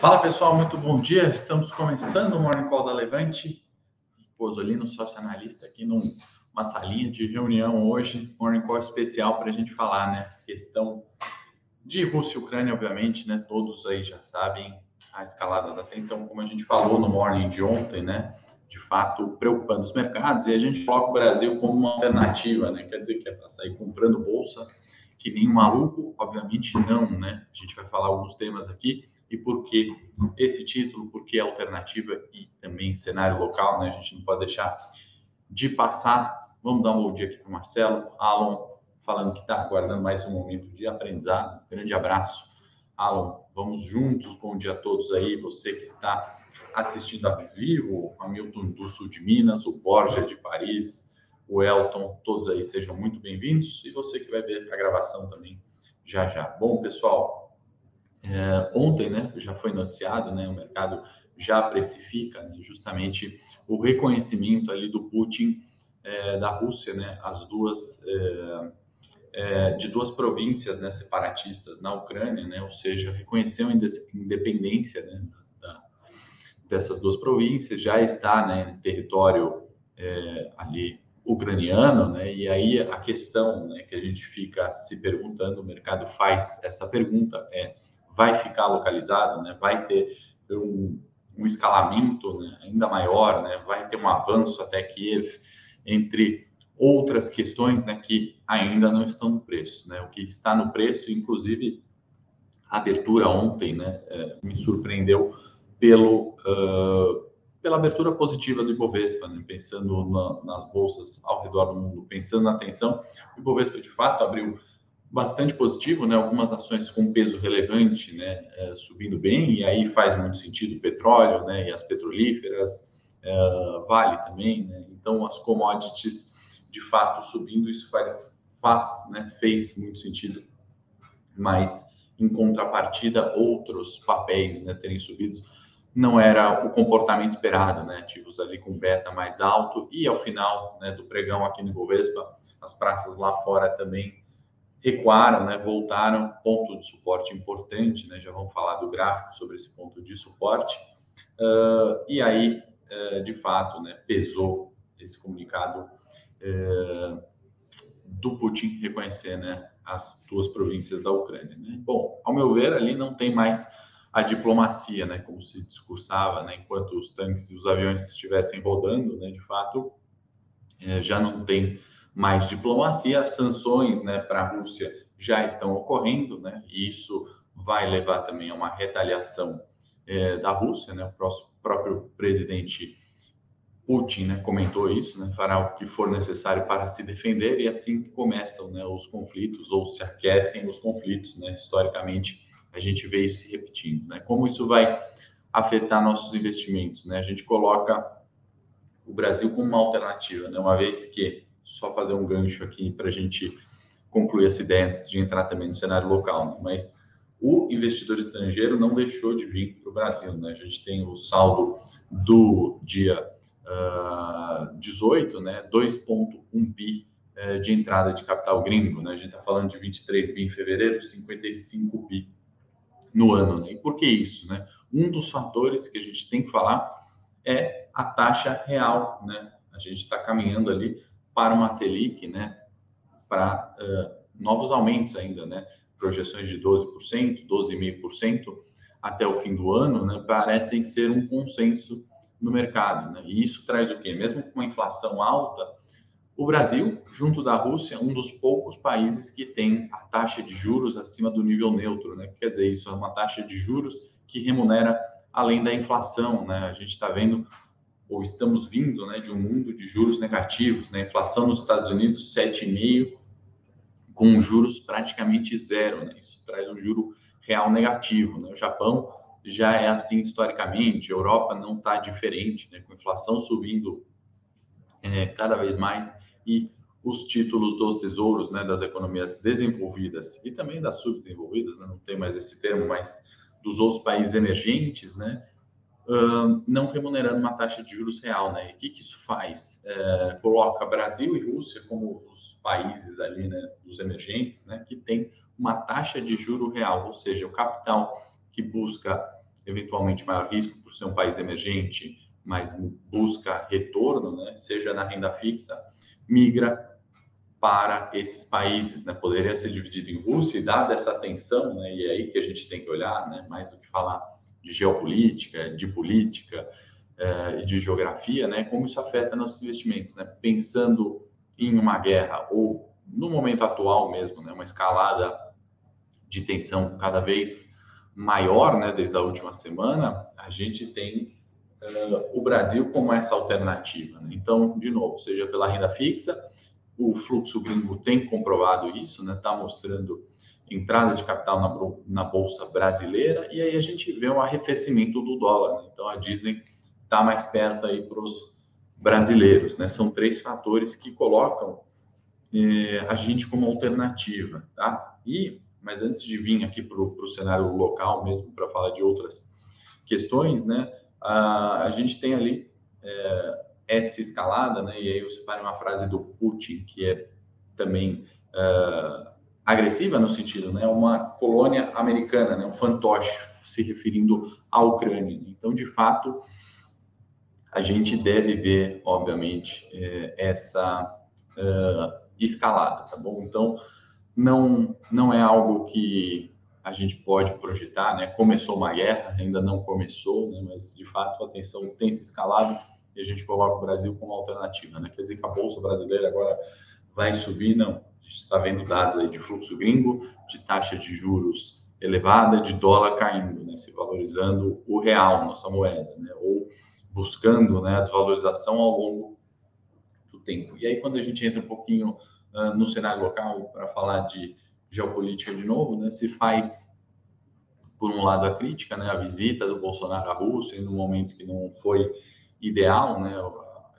Fala pessoal, muito bom dia. Estamos começando o Morning Call da Levante. Posolino, sócio analista, aqui numa salinha de reunião hoje. Morning Call especial para a gente falar, né? Questão de Rússia e Ucrânia, obviamente, né? Todos aí já sabem a escalada da tensão, como a gente falou no morning de ontem, né? De fato, preocupando os mercados. E a gente coloca o Brasil como uma alternativa, né? Quer dizer que é para sair comprando bolsa que nem um maluco? Obviamente não, né? A gente vai falar alguns temas aqui e por que esse título, por que alternativa e também cenário local, né? A gente não pode deixar de passar. Vamos dar um bom dia aqui para o Marcelo. Alan falando que está aguardando mais um momento de aprendizado. grande abraço, Alan. Vamos juntos. Bom dia a todos aí. Você que está assistindo a vivo, Hamilton do Sul de Minas, o Borja de Paris, o Elton, todos aí sejam muito bem-vindos. E você que vai ver a gravação também já já. Bom, pessoal, é, ontem, né, já foi noticiado, né, o mercado já precifica né, justamente o reconhecimento ali do Putin é, da Rússia, né, as duas é, é de duas províncias né, separatistas na Ucrânia, né, ou seja, reconheceu a independência né, da, dessas duas províncias, já está né, em território é, ali ucraniano, né? E aí a questão né, que a gente fica se perguntando, o mercado faz essa pergunta é vai ficar localizado, né? vai ter um, um escalamento né? ainda maior, né? vai ter um avanço até Kiev, entre outras questões né? que ainda não estão no preço. Né? O que está no preço, inclusive, a abertura ontem né? É, me surpreendeu pelo, uh, pela abertura positiva do Ibovespa, né? pensando na, nas bolsas ao redor do mundo, pensando na atenção, o Ibovespa de fato abriu bastante positivo, né? Algumas ações com peso relevante, né? É, subindo bem e aí faz muito sentido o petróleo, né? E as petrolíferas, é, vale também, né? Então as commodities de fato subindo isso faz, né? Fez muito sentido, mas em contrapartida outros papéis, né? Terem subido não era o comportamento esperado, né? Ativos ali com beta mais alto e ao final, né? Do pregão aqui no Bovespa, as praças lá fora também recuaram, né, voltaram, ponto de suporte importante, né, já vamos falar do gráfico sobre esse ponto de suporte, uh, e aí, uh, de fato, né, pesou esse comunicado uh, do Putin reconhecer né, as duas províncias da Ucrânia. Né? Bom, ao meu ver, ali não tem mais a diplomacia, né, como se discursava, né, enquanto os tanques e os aviões estivessem rodando, né, de fato, já não tem mais diplomacia, as sanções né, para a Rússia já estão ocorrendo, né, e isso vai levar também a uma retaliação é, da Rússia, né, o próximo, próprio presidente Putin né, comentou isso, né, fará o que for necessário para se defender, e assim começam né, os conflitos, ou se aquecem os conflitos, né, historicamente a gente vê isso se repetindo. Né, como isso vai afetar nossos investimentos? Né, a gente coloca o Brasil como uma alternativa, né, uma vez que só fazer um gancho aqui para a gente concluir essa ideia antes de entrar também no cenário local, né? mas o investidor estrangeiro não deixou de vir para o Brasil. Né? A gente tem o saldo do dia uh, 18, né? 2,1 bi uh, de entrada de capital gringo. Né? A gente está falando de 23 bi em fevereiro, 55 bi no ano. Né? E por que isso? Né? Um dos fatores que a gente tem que falar é a taxa real. Né? A gente está caminhando ali para uma Selic, né, para uh, novos aumentos ainda, né, projeções de 12%, 12,5% até o fim do ano, né, parecem ser um consenso no mercado. Né? E isso traz o quê? Mesmo com uma inflação alta, o Brasil, junto da Rússia, é um dos poucos países que tem a taxa de juros acima do nível neutro. Né? Quer dizer, isso é uma taxa de juros que remunera além da inflação. Né? A gente está vendo ou estamos vindo né, de um mundo de juros negativos, né? inflação nos Estados Unidos 7,5%, com juros praticamente zero. Né? Isso traz um juro real negativo. Né? O Japão já é assim historicamente, a Europa não está diferente, né? com inflação subindo é, cada vez mais e os títulos dos tesouros né, das economias desenvolvidas e também das subdesenvolvidas, né? não tem mais esse termo, mas dos outros países emergentes, né, uh, não remunerando uma taxa de juros real, né? E o que, que isso faz? É, coloca Brasil e Rússia como os países ali, né, os emergentes, né, que tem uma taxa de juro real, ou seja, o capital que busca eventualmente maior risco por ser um país emergente, mas busca retorno, né, seja na renda fixa, migra para esses países, né? Poderia ser dividido em Rússia e dada essa atenção, né? E é aí que a gente tem que olhar, né? Mais do que falar de geopolítica, de política eh, e de geografia, né? Como isso afeta nossos investimentos, né? Pensando em uma guerra ou no momento atual mesmo, né? Uma escalada de tensão cada vez maior, né? Desde a última semana, a gente tem uh, o Brasil como essa alternativa. Né? Então, de novo, seja pela renda fixa o fluxo gringo tem comprovado isso, né? Está mostrando entrada de capital na, na, bolsa brasileira e aí a gente vê um arrefecimento do dólar. Né? Então a Disney está mais perto aí para os brasileiros, né? São três fatores que colocam eh, a gente como alternativa, tá? E mas antes de vir aqui para o cenário local mesmo para falar de outras questões, né? A, a gente tem ali eh, essa escalada, né? E aí eu separo uma frase do Putin que é também uh, agressiva no sentido, né? Uma colônia americana, né? Um fantoche se referindo à Ucrânia. Então, de fato, a gente deve ver, obviamente, eh, essa uh, escalada, tá bom? Então, não não é algo que a gente pode projetar, né? Começou uma guerra, ainda não começou, né? Mas de fato a tensão tem se escalado e a gente coloca o Brasil como alternativa, né? Quer dizer que a bolsa brasileira agora vai subir, não. A gente está vendo dados aí de fluxo gringo, de taxa de juros elevada, de dólar caindo, né? Se valorizando o real, nossa moeda, né? Ou buscando, né? A desvalorização ao longo do tempo. E aí quando a gente entra um pouquinho uh, no cenário local para falar de geopolítica de novo, né? Se faz por um lado a crítica, né, a visita do Bolsonaro à Rússia no momento que não foi ideal, né?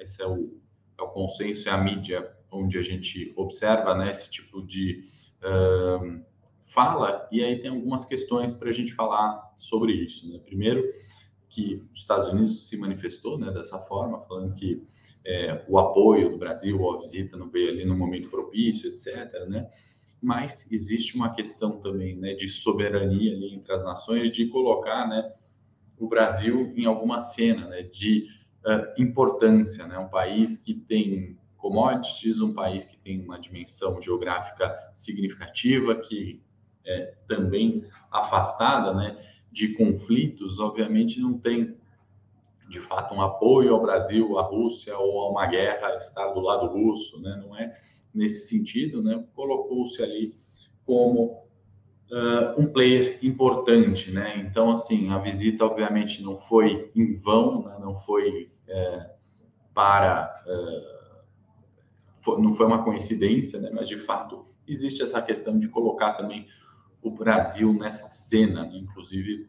Esse é o, é o consenso, é a mídia onde a gente observa né, esse tipo de uh, fala, e aí tem algumas questões para a gente falar sobre isso. Né? Primeiro, que os Estados Unidos se manifestou né, dessa forma, falando que é, o apoio do Brasil à visita não veio ali no momento propício, etc. Né? Mas existe uma questão também né, de soberania ali entre as nações, de colocar né, o Brasil em alguma cena, né, de uh, importância, né? Um país que tem commodities, um país que tem uma dimensão geográfica significativa, que é também afastada, né? De conflitos, obviamente não tem de fato um apoio ao Brasil, à Rússia ou a uma guerra estar do lado russo, né? Não é nesse sentido, né? Colocou-se ali como uh, um player importante, né? Então, assim, a visita obviamente não foi em vão, né? não foi é, para, uh, foi, não foi uma coincidência, né? Mas de fato existe essa questão de colocar também o Brasil nessa cena, né? inclusive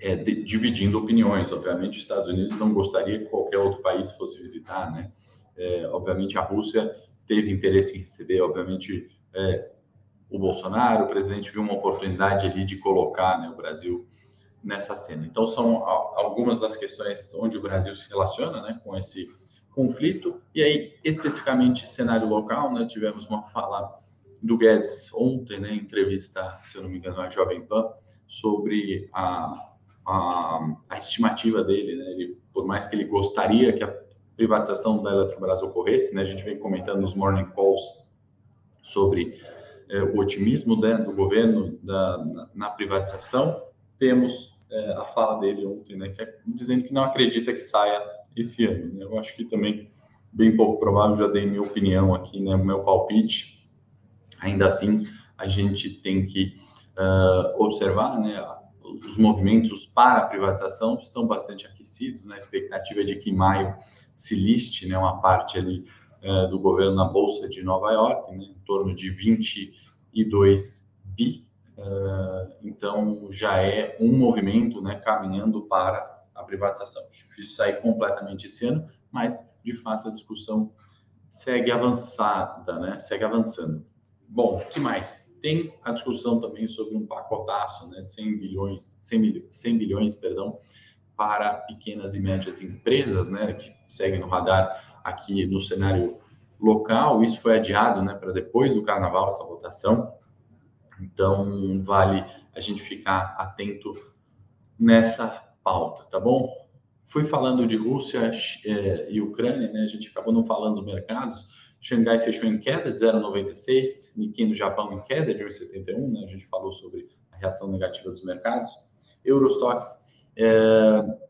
é, de, dividindo opiniões. Obviamente, os Estados Unidos não gostaria que qualquer outro país fosse visitar, né? É, obviamente, a Rússia teve interesse em receber, obviamente, é, o Bolsonaro, o presidente viu uma oportunidade ali de colocar né, o Brasil nessa cena. Então, são algumas das questões onde o Brasil se relaciona né, com esse conflito. E aí, especificamente, cenário local, né, tivemos uma fala do Guedes ontem, né, entrevista, se eu não me engano, a Jovem Pan, sobre a, a, a estimativa dele. Né, ele, por mais que ele gostaria que a privatização da Eletrobras ocorresse, né, a gente vem comentando nos morning calls sobre é, o otimismo né, do governo da, na, na privatização, temos é, a fala dele ontem, né, que é, dizendo que não acredita que saia esse ano. Né? Eu acho que também bem pouco provável, já dei minha opinião aqui, né, meu palpite. Ainda assim, a gente tem que uh, observar, né, os movimentos para a privatização estão bastante aquecidos, né? A expectativa é de que em maio se liste, né, uma parte ali é, do governo na Bolsa de Nova York, né, em torno de 22 bi. Uh, então, já é um movimento né, caminhando para a privatização. Difícil sair completamente esse ano, mas, de fato, a discussão segue avançada, né, segue avançando. Bom, que mais? Tem a discussão também sobre um pacotaço né, de 100 bilhões, 100, 100 bilhões perdão, para pequenas e médias empresas, né, que seguem no radar aqui no cenário local. Isso foi adiado né, para depois do carnaval, essa votação. Então, vale a gente ficar atento nessa pauta, tá bom? Fui falando de Rússia é, e Ucrânia, né? A gente acabou não falando dos mercados. Xangai fechou em queda de 0,96, Nikkei no Japão em queda de 1,71, né? A gente falou sobre a reação negativa dos mercados. Eurostox é,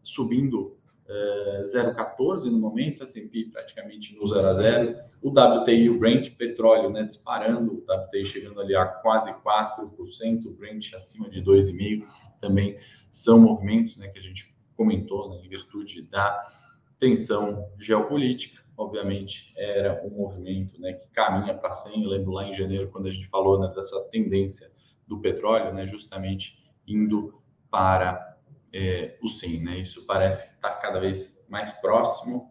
subindo é, 0,14 no momento, S&P praticamente no 0 a 0. O WTI o Brent, petróleo, né, disparando, o WTI chegando ali a quase 4%, o Brent acima de 2,5%, também são movimentos né, que a gente comentou né, em virtude da tensão geopolítica. Obviamente, era um movimento né, que caminha para 100. Eu lembro lá em janeiro, quando a gente falou né, dessa tendência do petróleo, né, justamente indo para é, o 100. Né? Isso parece cada vez mais próximo.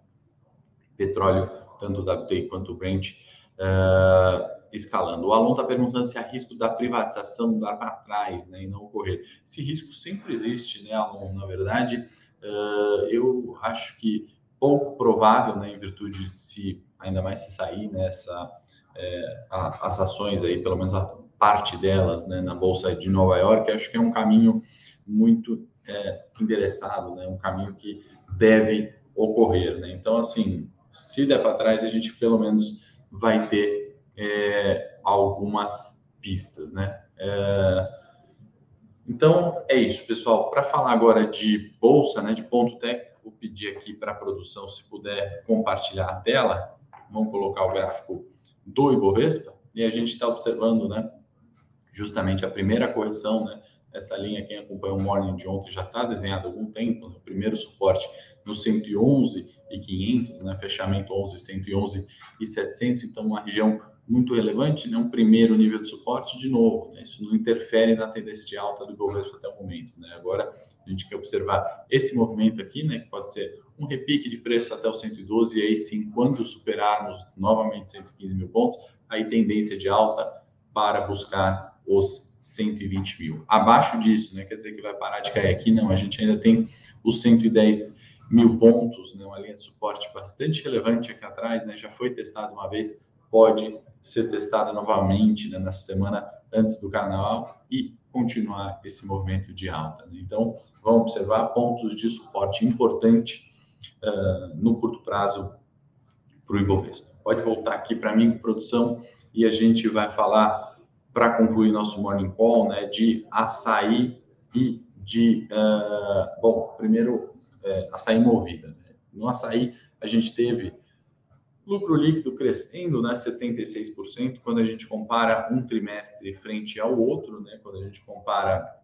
Petróleo, tanto o WTI quanto o Brent, uh, escalando. O Alon está perguntando se há risco da privatização dar para trás né, e não ocorrer. Esse risco sempre existe, né, Alon? Na verdade, uh, eu acho que pouco provável, né, em virtude de se, ainda mais se sair nessa, né, é, a, as ações aí, pelo menos a parte delas, né, na Bolsa de Nova York, acho que é um caminho muito é, endereçado, né, um caminho que deve ocorrer. Né? Então, assim, se der para trás, a gente pelo menos vai ter é, algumas pistas, né? É, então é isso, pessoal. Para falar agora de bolsa, né, de ponto técnico, vou pedir aqui para a produção se puder compartilhar a tela. Vamos colocar o gráfico do Ibovespa e a gente está observando, né, justamente a primeira correção, né? Essa linha, quem acompanhou o morning de ontem já está desenhado há algum tempo. Né? O primeiro suporte no 111 e 500, né? Fechamento 11, 111 e 700. Então, uma região muito relevante, né? um primeiro nível de suporte, de novo, né? isso não interfere na tendência de alta do Ibovespa até o momento. Né? Agora, a gente quer observar esse movimento aqui, né? que pode ser um repique de preço até o 112, e aí sim, quando superarmos novamente 115 mil pontos, aí tendência de alta para buscar os 120 mil. Abaixo disso, né? quer dizer que vai parar de cair aqui? Não, a gente ainda tem os 110 mil pontos, né? uma linha de suporte bastante relevante aqui atrás, né? já foi testado uma vez, pode ser testada novamente né, nessa semana antes do carnaval e continuar esse movimento de alta. Né? Então, vamos observar pontos de suporte importante uh, no curto prazo para o Ibovespa. Pode voltar aqui para mim, produção, e a gente vai falar, para concluir nosso morning call, né, de açaí e de. Uh, bom, primeiro, é, açaí movida. Né? No açaí, a gente teve Lucro líquido crescendo, né, 76%, quando a gente compara um trimestre frente ao outro, né, quando a gente compara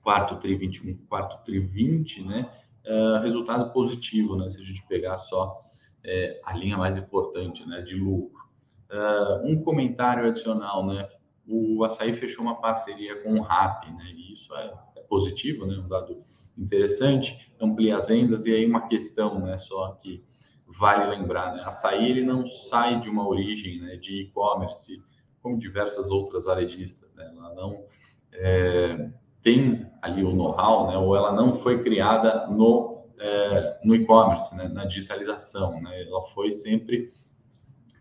quarto tri 21, quarto tri 20, né, uh, resultado positivo, né, se a gente pegar só é, a linha mais importante, né, de lucro. Uh, um comentário adicional, né, o Açaí fechou uma parceria com o RAP, né, e isso é, é positivo, né, um dado interessante, amplia as vendas, e aí uma questão, né, só que vale lembrar, né? Açaí ele não sai de uma origem né, de e-commerce, como diversas outras varejistas, né? Ela não é, tem ali o know-how, né? Ou ela não foi criada no é, no e-commerce, né? Na digitalização, né? Ela foi sempre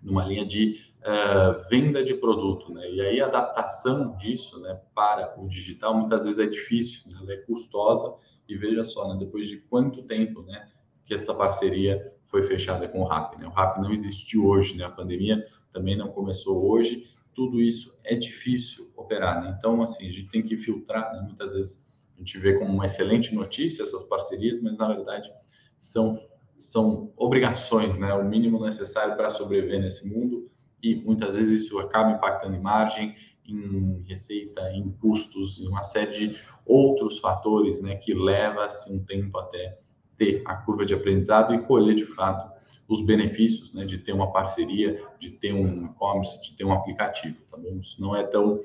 numa linha de uh, venda de produto, né? E aí a adaptação disso, né, para o digital muitas vezes é difícil, né? ela é custosa e veja só, né, depois de quanto tempo, né, que essa parceria foi fechada com o RAP. Né? O RAP não existe hoje, né? a pandemia também não começou hoje, tudo isso é difícil operar. Né? Então, assim, a gente tem que filtrar, né? muitas vezes a gente vê como uma excelente notícia essas parcerias, mas na verdade são, são obrigações, né? o mínimo necessário para sobreviver nesse mundo e muitas vezes isso acaba impactando em margem, em receita, em custos, em uma série de outros fatores né, que leva-se um tempo até ter a curva de aprendizado e colher de fato os benefícios né, de ter uma parceria, de ter um e-commerce, de ter um aplicativo, tá bom? Isso não é tão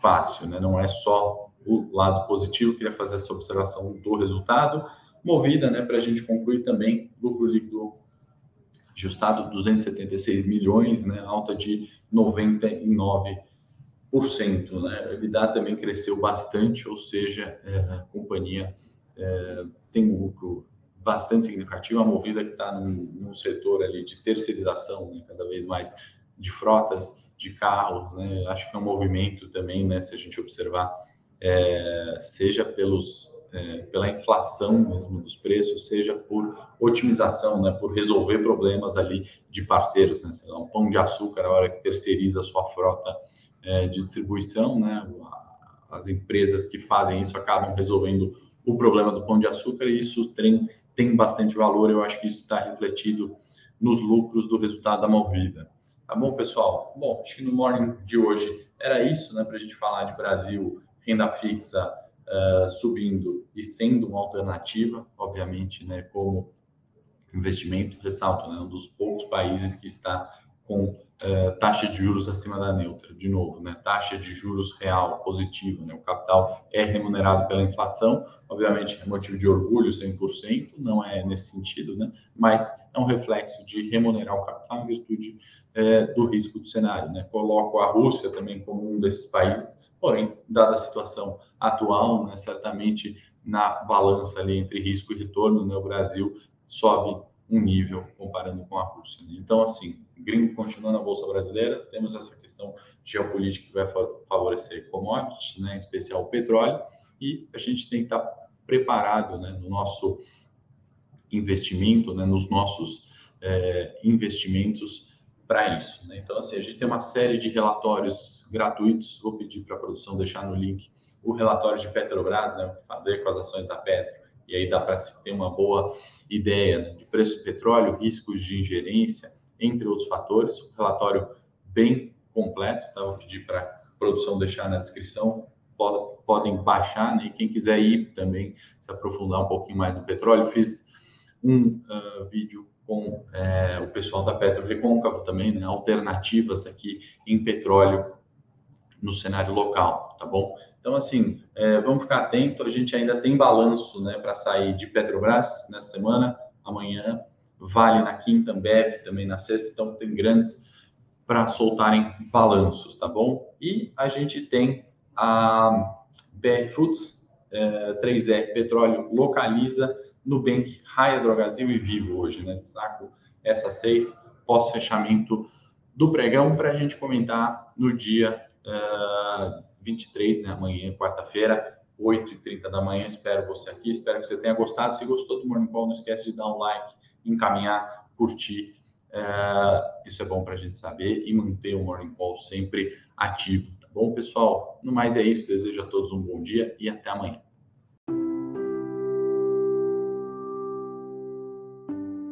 fácil, né? Não é só o lado positivo. Queria fazer essa observação do resultado, movida, né, para a gente concluir também lucro líquido ajustado 276 milhões, né, alta de 99%, né? O EBITDA também cresceu bastante, ou seja, é, a companhia é, tem um lucro bastante significativa, a Movida que está num, num, setor ali de terceirização, né, cada vez mais de frotas de carros, né, acho que é um movimento também, né, se a gente observar, é, seja pelos é, pela inflação mesmo dos preços, seja por otimização, né, por resolver problemas ali de parceiros, né, sei lá, um pão de açúcar, a hora que terceiriza a sua frota é, de distribuição, né, as empresas que fazem isso acabam resolvendo o problema do pão de açúcar e isso tem, tem bastante valor, eu acho que isso está refletido nos lucros do resultado da Movida. Tá bom, pessoal? Bom, acho que no morning de hoje era isso, né, para a gente falar de Brasil, renda fixa uh, subindo e sendo uma alternativa, obviamente, né, como investimento, ressalto, né, um dos poucos países que está com uh, taxa de juros acima da neutra, de novo, né, taxa de juros real positiva, né, o capital é remunerado pela inflação, obviamente é motivo de orgulho 100%, não é nesse sentido, né, mas é um reflexo de remunerar o capital em virtude uh, do risco do cenário, né, coloco a Rússia também como um desses países Porém, dada a situação atual, né, certamente na balança ali entre risco e retorno, né, o Brasil sobe um nível comparando com a Rússia. Né? Então, assim, gringo continua na Bolsa Brasileira, temos essa questão geopolítica que vai favorecer commodities, né, em especial o petróleo, e a gente tem que estar preparado né, no nosso investimento, né, nos nossos é, investimentos para isso. Né? Então, assim, a gente tem uma série de relatórios gratuitos. Vou pedir para a produção deixar no link o relatório de Petrobras, né? fazer com as ações da Petro, e aí dá para se ter uma boa ideia né? de preço do petróleo, riscos de ingerência, entre outros fatores. Um relatório bem completo, tá? vou pedir para a produção deixar na descrição. Podem baixar, né? E quem quiser ir também se aprofundar um pouquinho mais no petróleo, fiz um uh, vídeo com é, o pessoal da Petro Recôncavo também, né, alternativas aqui em petróleo no cenário local, tá bom? Então, assim, é, vamos ficar atento, a gente ainda tem balanço né, para sair de Petrobras nessa semana, amanhã, Vale na quinta, Ambev também na sexta, então tem grandes para soltarem balanços, tá bom? E a gente tem a BR Foods, é, 3R Petróleo localiza Nubank, Raia Drogazil e Vivo hoje, né? Destaco essas seis pós-fechamento do pregão para a gente comentar no dia uh, 23, né? Amanhã, quarta-feira, 8h30 da manhã. Espero você aqui, espero que você tenha gostado. Se gostou do Morning Call, não esquece de dar um like, encaminhar, curtir. Uh, isso é bom para a gente saber e manter o Morning Call sempre ativo, tá bom, pessoal? No mais é isso. Desejo a todos um bom dia e até amanhã.